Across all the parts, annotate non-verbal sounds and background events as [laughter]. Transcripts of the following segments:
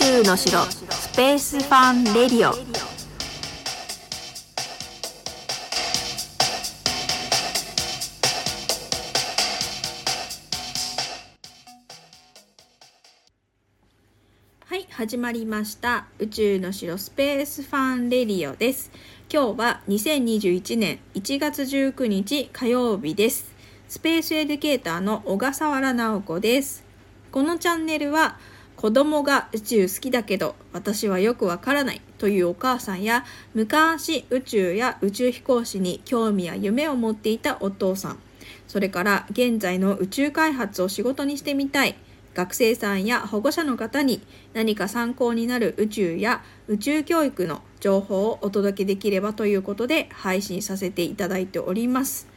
宙の城スペースファンレディオ。はい始まりました。宇宙の城スペースファンレディオです。今日は2021年1月19日火曜日です。スペースエデュケーターの小笠原直子です。このチャンネルは子供が宇宙好きだけど私はよくわからないというお母さんや昔宇宙や宇宙飛行士に興味や夢を持っていたお父さん。それから現在の宇宙開発を仕事にしてみたい。学生さんや保護者の方に何か参考になる宇宙や宇宙教育の情報をお届けできればということで配信させていただいております。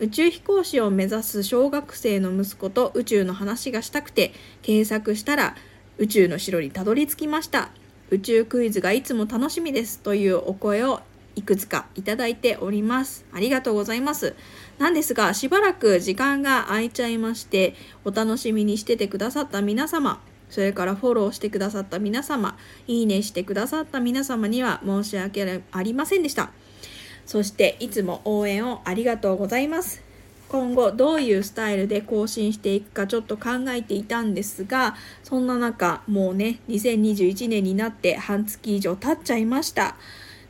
宇宙飛行士を目指す小学生の息子と宇宙の話がしたくて検索したら宇宙の城にたどり着きました。宇宙クイズがいつも楽しみですというお声をいくつかいただいております。ありがとうございます。なんですがしばらく時間が空いちゃいましてお楽しみにしててくださった皆様それからフォローしてくださった皆様いいねしてくださった皆様には申し訳ありませんでした。そしていつも応援をありがとうございます。今後どういうスタイルで更新していくかちょっと考えていたんですがそんな中もうね2021年になって半月以上経っちゃいました。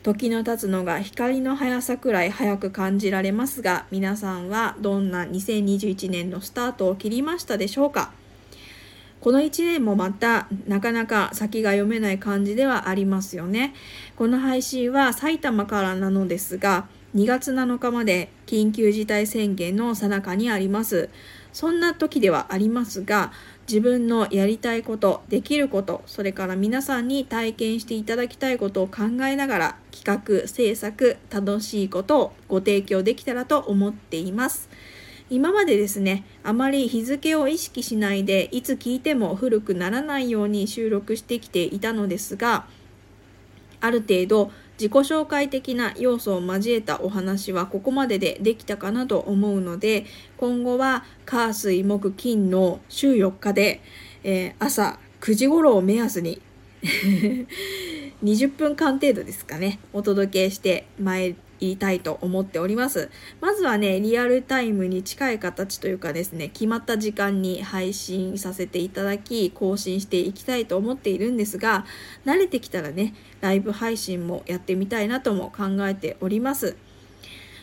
時の経つのが光の速さくらい早く感じられますが皆さんはどんな2021年のスタートを切りましたでしょうか？この1年もまたなかなか先が読めない感じではありますよね。この配信は埼玉からなのですが2月7日まで緊急事態宣言の最中にあります。そんな時ではありますが、自分のやりたいこと、できること、それから皆さんに体験していただきたいことを考えながら企画、制作、楽しいことをご提供できたらと思っています。今までですね、あまり日付を意識しないで、いつ聞いても古くならないように収録してきていたのですが、ある程度自己紹介的な要素を交えたお話はここまででできたかなと思うので今後は火水木金の週4日で、えー、朝9時頃を目安に [laughs] 20分間程度ですかねお届けしてまい言いたいと思っております。まずはね、リアルタイムに近い形というかですね、決まった時間に配信させていただき、更新していきたいと思っているんですが、慣れてきたらね、ライブ配信もやってみたいなとも考えております。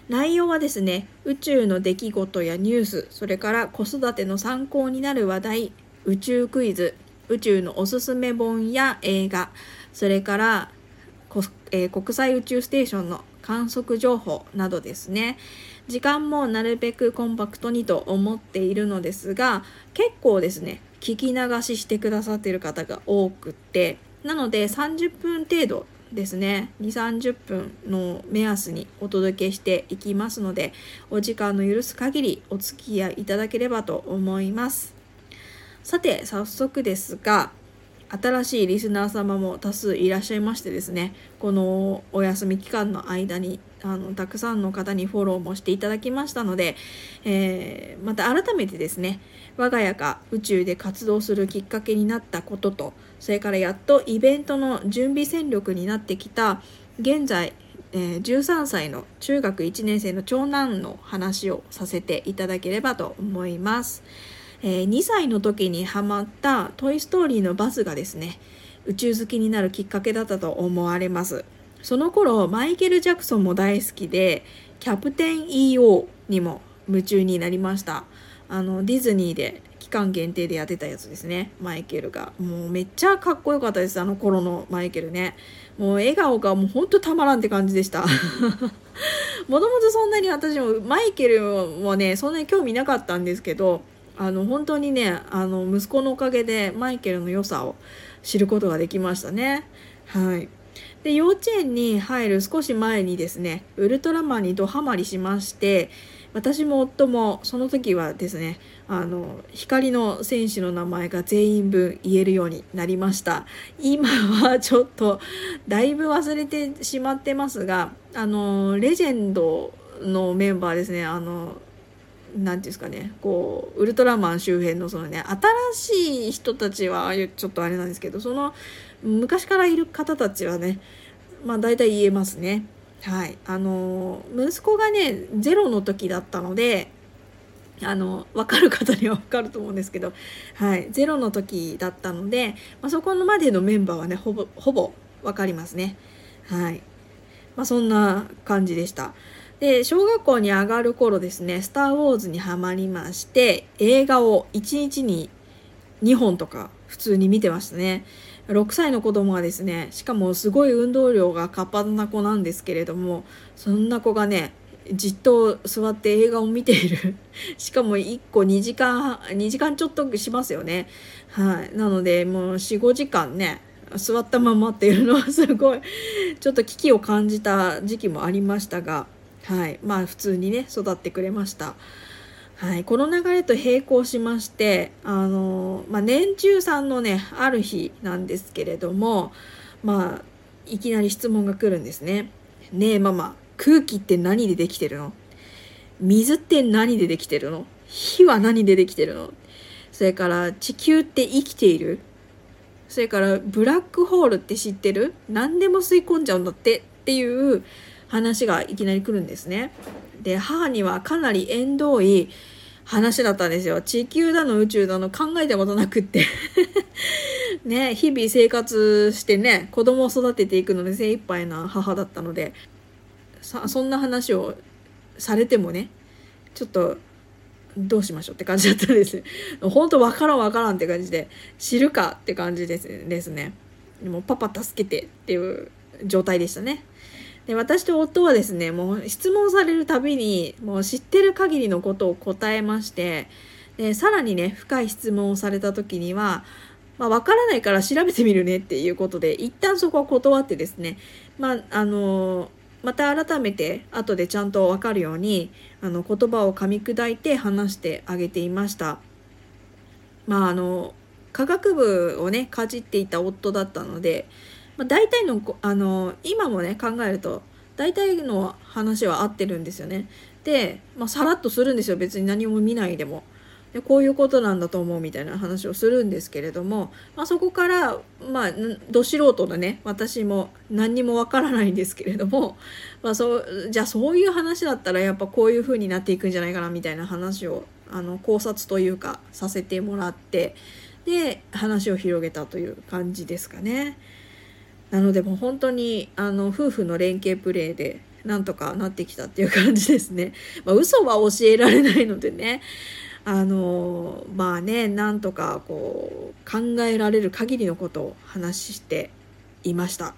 内容はですね、宇宙の出来事やニュース、それから子育ての参考になる話題、宇宙クイズ、宇宙のおすすめ本や映画、それから、えー、国際宇宙ステーションの観測情報などですね。時間もなるべくコンパクトにと思っているのですが結構ですね聞き流ししてくださっている方が多くってなので30分程度ですね2 3 0分の目安にお届けしていきますのでお時間の許す限りお付き合いいただければと思います。さて早速ですが新しいリスナー様も多数いらっしゃいましてですねこのお休み期間の間にあのたくさんの方にフォローもしていただきましたので、えー、また改めてですね我が家が宇宙で活動するきっかけになったこととそれからやっとイベントの準備戦力になってきた現在えー、13歳の中学1年生の長男の話をさせていただければと思います。えー、2歳の時にハマったトイ・ストーリーのバズがですね宇宙好きになるきっかけだったと思われます。その頃マイケル・ジャクソンも大好きでキャプテン EO にも夢中になりました。あのディズニーで期間限定でやってたやつですねマイケルが。もうめっちゃかっこよかったですあの頃のマイケルね。もう笑顔がもうほんとたまらんって感じでした。[laughs] もともとそんなに私もマイケルはねそんなに興味なかったんですけどあの本当にねあの息子のおかげでマイケルの良さを知ることができましたね。はいで幼稚園に入る少し前にですねウルトラマンにドハマりしまして私も夫もその時はですねあの光の戦士の名前が全員分言えるようになりました今はちょっとだいぶ忘れてしまってますがあのレジェンドのメンバーですねあのなんていうんですかねこうウルトラマン周辺のそのね新しい人たちはちょっとあれなんですけどその昔からいる方たちはねまあ大体言えますね。はい。あの息子がねゼロの時だったのであの分かる方には分かると思うんですけど、はい、ゼロの時だったので、まあ、そこまでのメンバーはねほぼほぼ分かりますね。はい。まあそんな感じでした。で小学校に上がる頃ですね「スター・ウォーズ」にはまりまして映画を1日に2本とか普通に見てましたね。6歳の子供はですねしかもすごい運動量が活発な子なんですけれどもそんな子がねじっと座って映画を見ている。[laughs] しかも1個2時間2時間ちょっとしますよね。はい。なのでもう45時間ね座ったままっていうのはすごいちょっと危機を感じた時期もありましたがはい。まあ普通にね育ってくれました。はい。この流れと並行しましてあの、まあ、年中さんのねある日なんですけれどもまあいきなり質問が来るんですね。ねえママ空気って何でできてるの？水って何でできてるの？火は何でできてるの？それから地球って生きている？それからブラックホールって知ってる？何でも吸い込んじゃうんだってっていう話がいきなり来るんですね。で母にはかなり縁遠い話だったんですよ。地球だの宇宙だの考えたことなくって [laughs] ね、日々生活してね、子供を育てていくので精一杯な母だったので、そんな話をされてもねちょっとどうしましょうって感じだったんです本当わからんわからんって感じで知るかって感じですですねでもパパ助けてっていう状態でしたねで私と夫はですねもう質問されるたびにもう知ってる限りのことを答えましてでさらにね深い質問をされた時にはまあ、分からないから調べてみるねっていうことで一旦そこは断ってですねまああのまた改めて後でちゃんと分かるようにあの言葉を噛み砕いて話してあげていました。まああの科学部をねかじっていた夫だったので、まあ、大体のあの今もね考えると大体の話は合ってるんですよね。で、まあ、さらっとするんですよ別に何も見ないでも。でこういうことなんだと思うみたいな話をするんですけれども、まあ、そこからまあど素人のね私も何にもわからないんですけれども、まあ、そうじゃあそういう話だったらやっぱこういう風になっていくんじゃないかなみたいな話をあの考察というかさせてもらってで話を広げたという感じですかね。なのでもう本当にあの夫婦の連携プレーでなんとかなってきたっていう感じですね。まあ、嘘は教えられないのでねあのまあねなんとかこう考えられる限りのことを話していました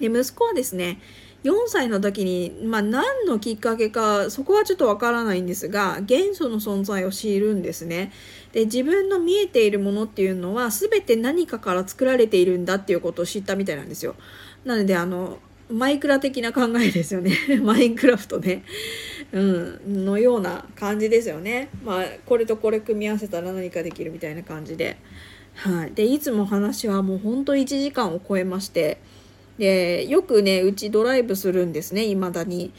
で息子はですね4歳の時に、まあ、何のきっかけかそこはちょっとわからないんですが元素の存在を知るんですね。で自分の見えているものっていうのは全て何かから作られているんだっていうことを知ったみたいなんですよ。なのであのマイクラ的な考えですよね。[laughs] マインクラフトね。うん、のような感じですよね。まあこれとこれ組み合わせたら何かできるみたいな感じで。はい、でいつも話はもうほんと1時間を超えましてでよくねうちドライブするんですねいまだに。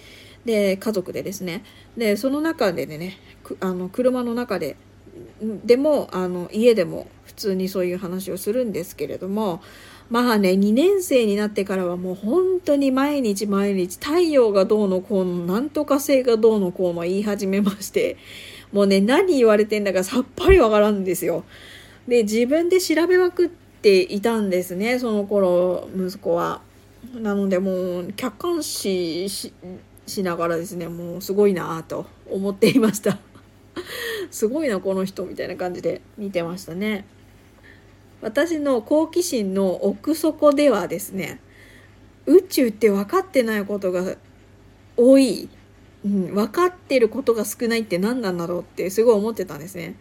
で家族でですねでその中でねあの車の中ででもあの家でも普通にそういう話をするんですけれどもまあね、2年生になってからはもう本当に毎日毎日太陽がどうのこうの、なんとか星がどうのこうの言い始めまして、もうね、何言われてんだかさっぱりわからんんですよ。で、自分で調べまくっていたんですね、その頃、息子は。なのでもう、客観視しながらですね、もうすごいなと思っていました。[laughs] すごいな、この人、みたいな感じで見てましたね。私の好奇心の奥底ではですね宇宙って分かってないことが多い、うん、分かってることが少ないって何なんだろうってすごい思ってたんですね。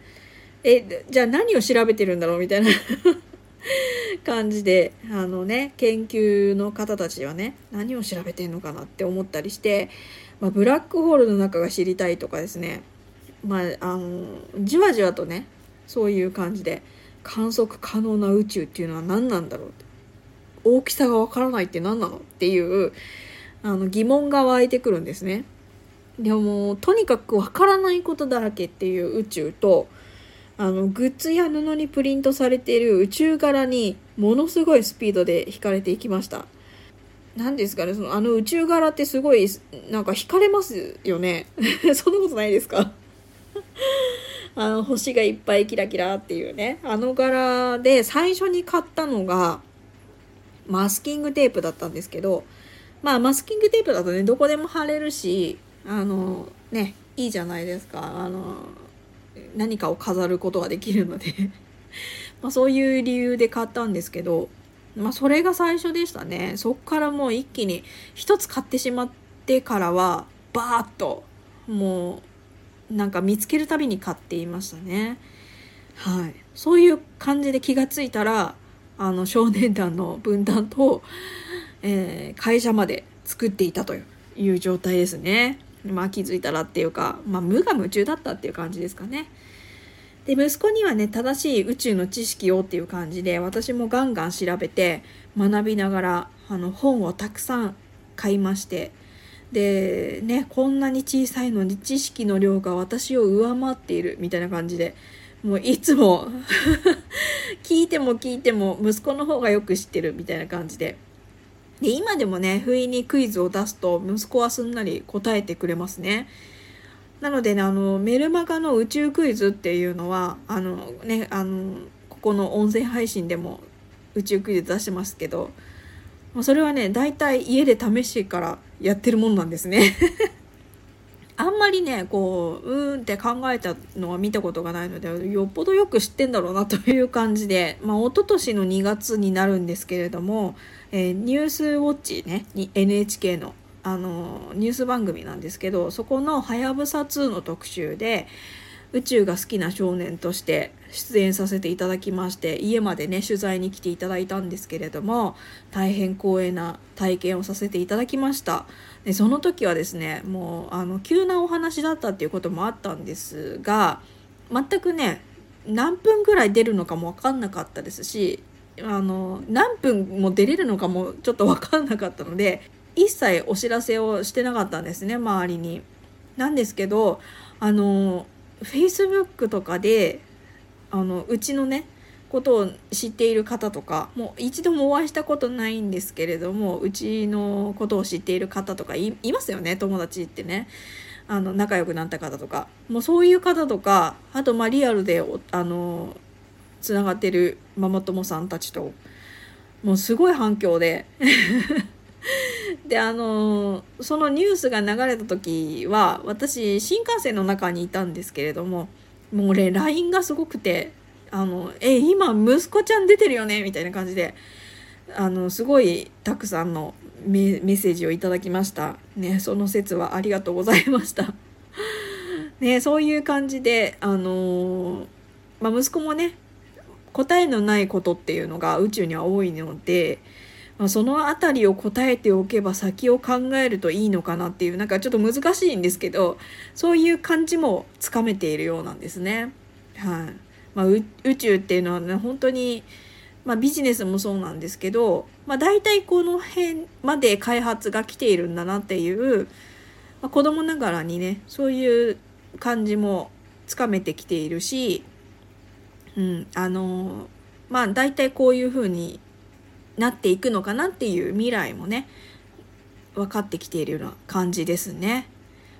えじゃあ何を調べてるんだろうみたいな [laughs] [laughs] 感じであのね研究の方たちはね何を調べてんのかなって思ったりして、まあ、ブラックホールの中が知りたいとかですねまああのじわじわとねそういう感じで観測可能な宇宙っていうのは何なんだろうって大きさがわからないって何なのっていうあの疑問が湧いてくるんですね。でもとにかくわからないことだらけっていう宇宙とあのグッズや布にプリントされている宇宙柄にものすごいスピードで惹かれていきました。何ですかねそのあの宇宙柄ってすごいなんか惹かれますよね。[laughs] そんなことないですか？[laughs] あの星がいっぱいキラキラっていうね。あの柄で最初に買ったのがマスキングテープだったんですけどまあマスキングテープだとねどこでも貼れるしあのねいいじゃないですか。あの何かを飾ることができるので [laughs] まあそういう理由で買ったんですけどまあそれが最初でしたねそっからもう一気に一つ買ってしまってからはバーッともうなんか見つけるたびに買っていましたねはいそういう感じで気がついたらあの少年団の分担と、えー、会社まで作っていたという状態ですね。まあ気づいたらっていうか、まあ無我夢中だったっていう感じですかね。で、息子にはね、正しい宇宙の知識をっていう感じで、私もガンガン調べて学びながら、あの本をたくさん買いまして、で、ね、こんなに小さいのに知識の量が私を上回っているみたいな感じで、もういつも [laughs] 聞いても聞いても息子の方がよく知ってるみたいな感じで。で、今でもね、不意にクイズを出すと息子はすんなり答えてくれますね。なのでね、あの、メルマガの宇宙クイズっていうのは、あのね、あの、ここの音声配信でも宇宙クイズ出してますけど、それはね、大体家で試してからやってるもんなんですね。[laughs] あんまりねこううーんって考えたのは見たことがないのでよっぽどよく知ってんだろうなという感じで、まあ、一昨年の2月になるんですけれども、えー、ニュースウォッチね NHK のあのニュース番組なんですけどそこの「はやぶさ2」の特集で宇宙が好きな少年として出演させていただきまして家までね取材に来ていただいたんですけれども大変光栄な体験をさせていただきました。でその時はですねもうあの急なお話だったっていうこともあったんですが全くね何分ぐらい出るのかも分かんなかったですしあの何分も出れるのかもちょっと分かんなかったので一切お知らせをしてなかったんですね周りに。なんですけどあの Facebook とかであのうちのねことを知っている方とかもう一度もお会いしたことないんですけれどもうちのことを知っている方とかいますよね友達ってね。あの仲良くなった方とか。もうそういう方とかあとまあリアルであのつながってるママ友さんたちともうすごい反響で。[laughs] であのそのニュースが流れた時は私新幹線の中にいたんですけれどももう俺 LINE がすごくてあのえ今息子ちゃん出てるよね？みたいな感じであのすごいたくさんのメッセージをいただきました。ねその説はありがとうございました。[laughs] ねそういう感じであのまあ、息子もね答えのないことっていうのが宇宙には多いのでまあ、その辺りを答えておけば先を考えるといいのかなっていうなんかちょっと難しいんですけどそういう感じもつかめているようなんですね。はいまあ、宇宙っていうのはね本当に、まあ、ビジネスもそうなんですけど、まあ、大体この辺まで開発が来ているんだなっていう、まあ、子供ながらにねそういう感じもつかめてきているし、うん、あのまあ大体こういうふうになっていくのかなっていう未来もね分かってきているような感じですね。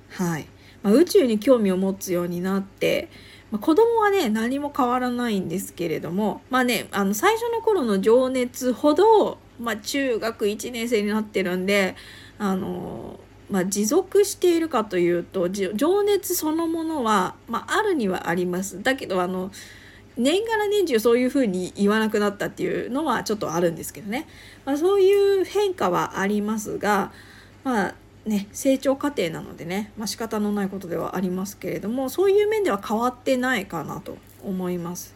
はい。まあ、宇宙に興味を持つようになって、まあ、子供はね何も変わらないんですけれどもまあねあの最初の頃の情熱ほど、まあ、中学1年生になってるんであのまあ、持続しているかというと情熱そのものは、まあ、あるにはありますだけどあの年がら年中そういうふうに言わなくなったっていうのはちょっとあるんですけどね、まあ、そういう変化はありますがまあね成長過程なのでね、まあ、仕方のないことではありますけれどもそういう面では変わってないかなと思います。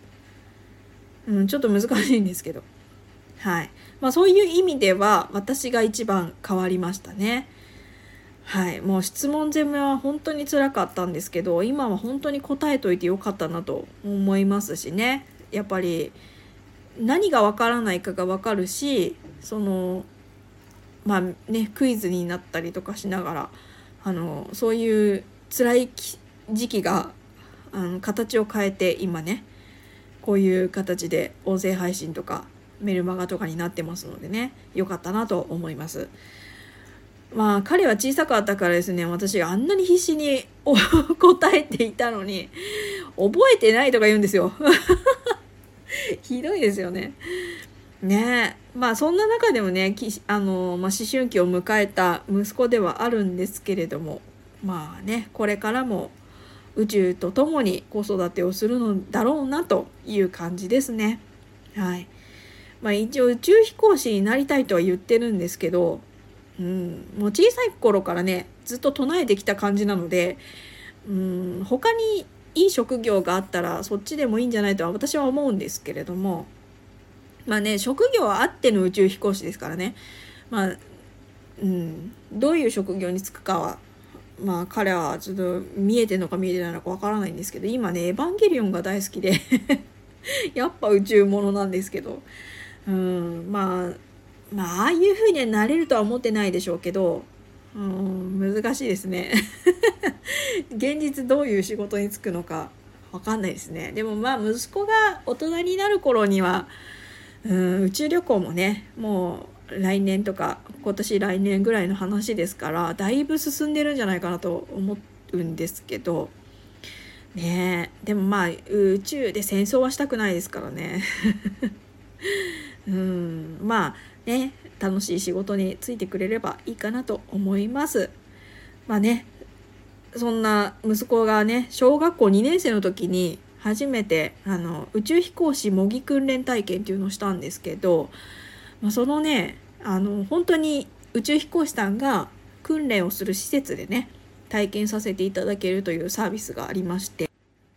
うん、ちょっと難しいんですけど。はい。まあそういう意味では私が一番変わりましたね。はい、もう質問攻めは本当につらかったんですけど今は本当に答えといてよかったなと思いますしねやっぱり何がわからないかがわかるしそのまあねクイズになったりとかしながらあのそういう辛い時期があの形を変えて今ねこういう形で音声配信とかメルマガとかになってますのでね良かったなと思います。まあ彼は小さかったからですね私があんなに必死に [laughs] 答えていたのに覚えてないとか言うんですよ。[laughs] ひどいですよね。ねえ。まあそんな中でもねあの、まあ、思春期を迎えた息子ではあるんですけれどもまあねこれからも宇宙と共に子育てをするのだろうなという感じですね。はい。まあ一応宇宙飛行士になりたいとは言ってるんですけどうん、もう小さい頃からねずっと唱えてきた感じなので、うん、他にいい職業があったらそっちでもいいんじゃないとは私は思うんですけれどもまあね職業はあっての宇宙飛行士ですからね。まあ、うん、どういう職業に就くかはまあ彼はちょっと見えてるのか見えてないのかわからないんですけど今ね「エヴァンゲリオン」が大好きで [laughs] やっぱ宇宙ものなんですけどうんまあまあああいう風にはなれるとは思ってないでしょうけどうん難しいですね。[laughs] 現実どういう仕事に就くのか分かんないですね。でもまあ息子が大人になる頃にはうん宇宙旅行もねもう来年とか今年来年ぐらいの話ですからだいぶ進んでるんじゃないかなと思うんですけどねでもまあ宇宙で戦争はしたくないですからね。うん。まあね楽しい仕事についてくれればいいかなと思います。まあねそんな息子がね小学校2年生の時に初めてあの宇宙飛行士模擬訓練体験っていうのをしたんですけど、まあ、そのねあの本当に宇宙飛行士さんが訓練をする施設でね体験させていただけるというサービスがありまして、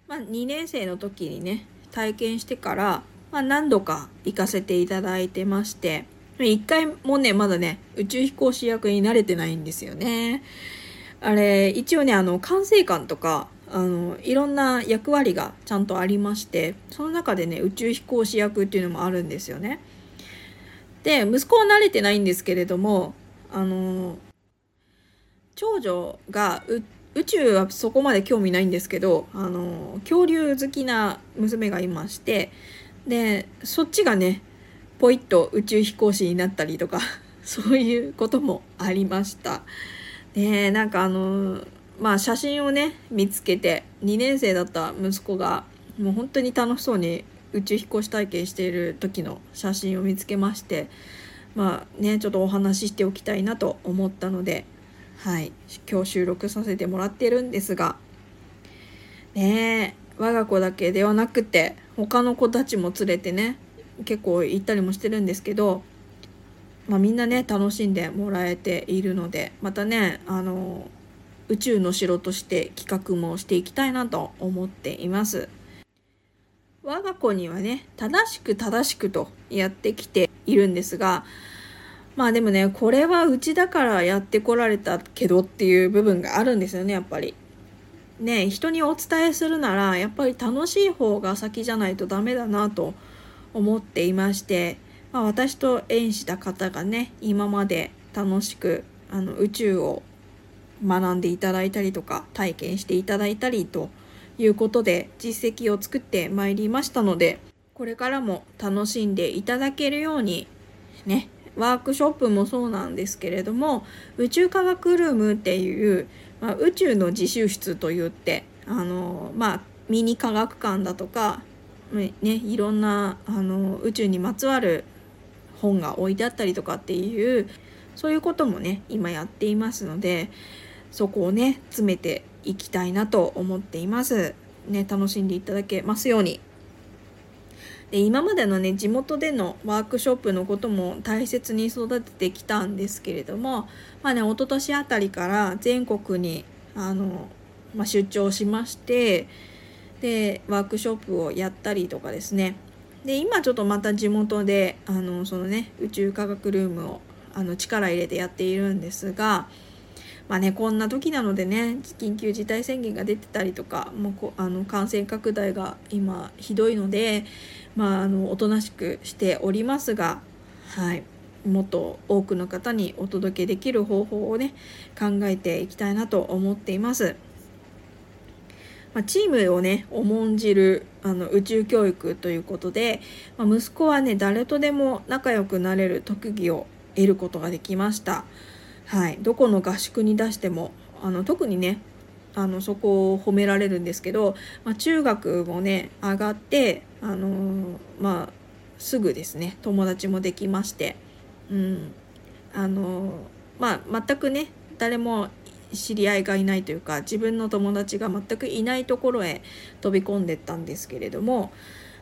まあ、2年生の時にね体験してから、まあ、何度か行かせていただいてまして一回もね、まだね、宇宙飛行士役に慣れてないんですよね。あれ、一応ね、あの、管制官とか、あの、いろんな役割がちゃんとありまして、その中でね、宇宙飛行士役っていうのもあるんですよね。で、息子は慣れてないんですけれども、あの、長女が宇宙はそこまで興味ないんですけど、あの、恐竜好きな娘がいまして、で、そっちがね、ポイッと宇宙飛行士になったりとか [laughs] そういうこともありました。ねなんかあのまあ写真をね見つけて2年生だった息子がもう本当に楽しそうに宇宙飛行士体験している時の写真を見つけましてまあねちょっとお話ししておきたいなと思ったのではい今日収録させてもらってるんですがね我が子だけではなくて他の子たちも連れてね結構行ったりもしてるんですけど、まあ、みんなね楽しんでもらえているのでまたねあの宇宙の城として企画もしていきたいなと思っています。我が子にはね正しく正しくとやってきているんですがまあでもねこれはうちだからやってこられたけどっていう部分があるんですよねやっぱり。ね人にお伝えするならやっぱり楽しい方が先じゃないとダメだなと思っていまして、まあ、私と縁した方がね今まで楽しくあの宇宙を学んでいただいたりとか体験していただいたりということで実績を作ってまいりましたのでこれからも楽しんでいただけるようにねワークショップもそうなんですけれども宇宙科学ルームっていう、まあ、宇宙の自習室といってあのまあミニ科学館だとかね、いろんなあの宇宙にまつわる本が置いてあったりとかっていうそういうこともね今やっていますのでそこをね詰めていきたいなと思っています。ね、楽しんでいただけますように。で今までのね地元でのワークショップのことも大切に育ててきたんですけれどもまあね一昨年あたりから全国にあの、まあ、出張しましてでワークショップをやったりとかですね。で今ちょっとまた地元であのそのね宇宙科学ルームをあの力入れてやっているんですがまあねこんな時なのでね緊急事態宣言が出てたりとかもうこあの感染拡大が今ひどいのでまああのおとなしくしておりますがはいもっと多くの方にお届けできる方法をね考えていきたいなと思っています。ま、チームをね重んじるあの宇宙教育ということで、まあ、息子はね誰とでも仲良くなれる特技を得ることができました。はい、どこの合宿に出してもあの特にねあのそこを褒められるんですけど、まあ、中学もね上がって、あのー、まあ、すぐですね友達もできまして、うん。あのー、まあ、全くね誰も知り合いがいないというか自分の友達が全くいないところへ飛び込んでったんですけれども、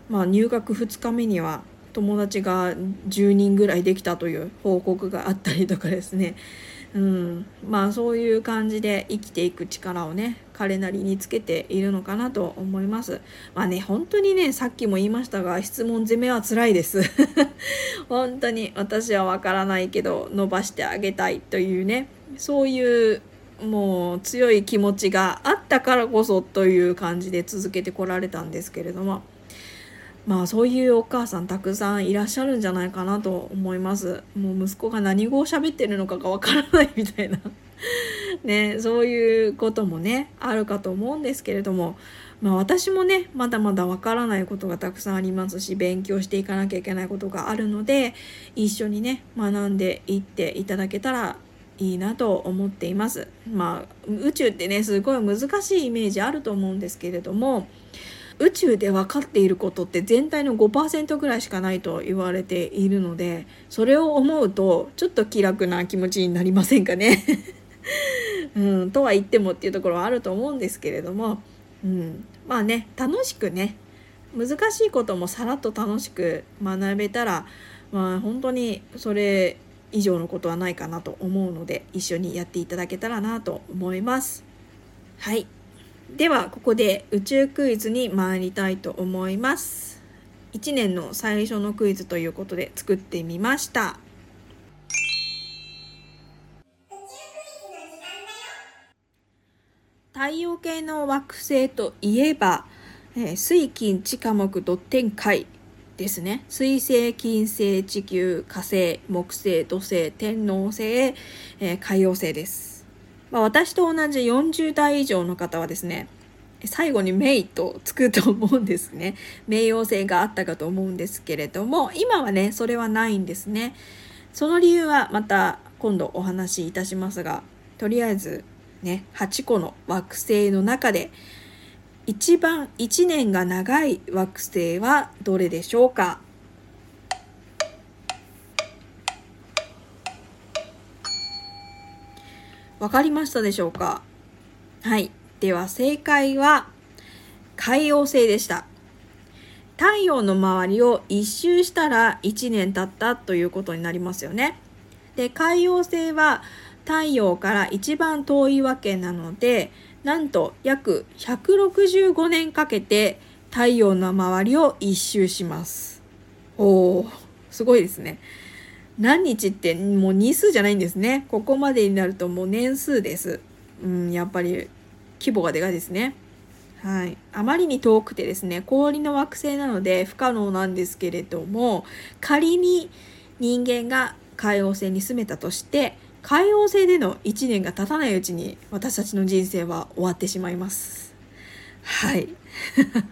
まあ、入学2日目には友達が10人ぐらいできたという報告があったりとかですね。うん、まあそういう感じで生きていく力をね彼なりにつけているのかなと思います。まあね本当にねさっきも言いましたが質問攻めは辛いです。[laughs] 本当に私はわからないけど伸ばしてあげたいというねそういうもう強い気持ちがあったからこそという感じで続けてこられたんですけれども。まあそういうお母さんたくさんいらっしゃるんじゃないかなと思います。もう息子が何語を喋ってるのかがわからないみたいな。[laughs] ねそういうこともねあるかと思うんですけれども。まあ私もねまだまだわからないことがたくさんありますし勉強していかなきゃいけないことがあるので一緒にね学んでいっていただけたらいいなと思っています。まあ宇宙ってねすごい難しいイメージあると思うんですけれども宇宙で分かっていることって全体の5%ぐらいしかないと言われているのでそれを思うとちょっと気楽な気持ちになりませんかね。[laughs] うん、とは言ってもっていうところはあると思うんですけれども、うん、まあね楽しくね難しいこともさらっと楽しく学べたら、まあ、本当にそれ以上のことはないかなと思うので一緒にやっていただけたらなと思います。はい。ではここで宇宙クイズに参りたいと思います。1年の最初のクイズということで作ってみました。太陽系の惑星といえば、えー、水金地火木土天海ですね。水星金星地球火星木星土星天王星、えー、海洋星です。まあ、私と同じ40代以上の方はですね最後にメイとつくと思うんですね。冥王星があったかと思うんですけれども今はねそれはないんですね。その理由はまた今度お話しいたしますがとりあえずね8個の惑星の中で一番1年が長い惑星はどれでしょうか？わかりましたでしょうか？はい。では正解は海王星でした。太陽の周りを一周したら1年経ったということになりますよね。で、海王星は太陽から一番遠いわけなので、なんと約165年かけて太陽の周りを一周します。おー、すごいですね。何日ってもう日数じゃないんですね。ここまでになるともう年数です。うん、やっぱり規模がでかいですね。はい。あまりに遠くてですね、氷の惑星なので不可能なんですけれども、仮に人間が海王星に住めたとして、海王星での1年が経たないうちに私たちの人生は終わってしまいます。はい。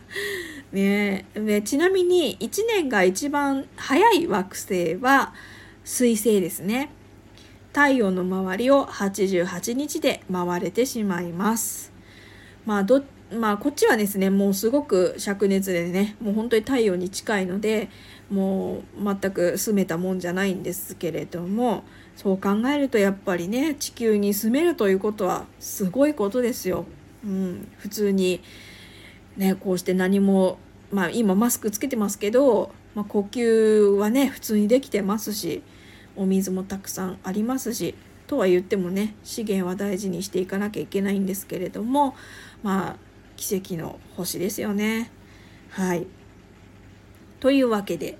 [laughs] ねねちなみに1年が一番早い惑星は、水星ですね太陽の周りを88日で回れてしまいますまあどまあこっちはですねもうすごく灼熱でねもう本当に太陽に近いのでもう全く住めたもんじゃないんですけれどもそう考えるとやっぱりね地球に住めるということはすごいことですよ。うん、普通にねこうして何もまあ今マスクつけてますけど、まあ、呼吸はね普通にできてますしお水もたくさんありますしとは言ってもね資源は大事にしていかなきゃいけないんですけれどもまあ奇跡の星ですよね。はい。というわけで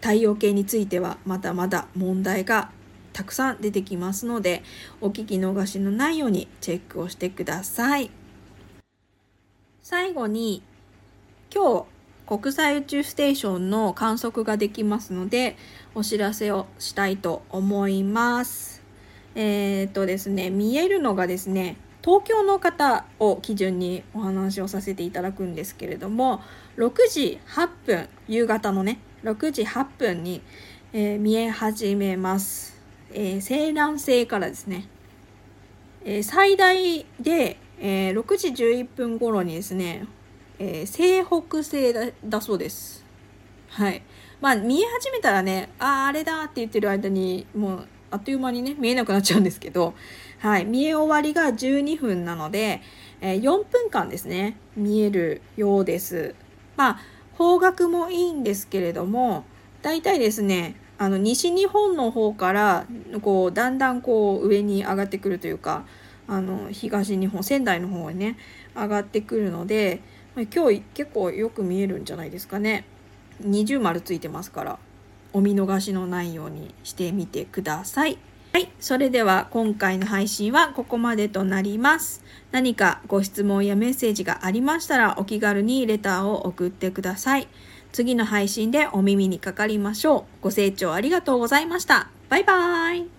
太陽系についてはまだまだ問題がたくさん出てきますのでお聞き逃しのないようにチェックをしてください。最後に今日国際宇宙ステーションの観測ができますのでお知らせをしたいと思います。えー、っとですね見えるのがですね東京の方を基準にお話をさせていただくんですけれども6時8分夕方のね6時8分に、えー、見え始めます、えー、西南西からですね、えー、最大で、え6時11分頃にですね、え西北西だそうです。はい。まあ見え始めたらねあああれだって言ってる間にもうあっという間にね見えなくなっちゃうんですけどはい、見え終わりが12分なので、えー、4分間ですね見えるようです。まあ方角もいいんですけれども大体ですねあの西日本の方からこうだんだんこう上に上がってくるというかあの東日本仙台の方にね上がってくるので今日結構よく見えるんじゃないですかね二重丸ついてますからお見逃しのないようにしてみてください。はい。それでは今回の配信はここまでとなります。何かご質問やメッセージがありましたらお気軽にレターを送ってください。次の配信でお耳にかかりましょう。ご清聴ありがとうございました。バイバーイ。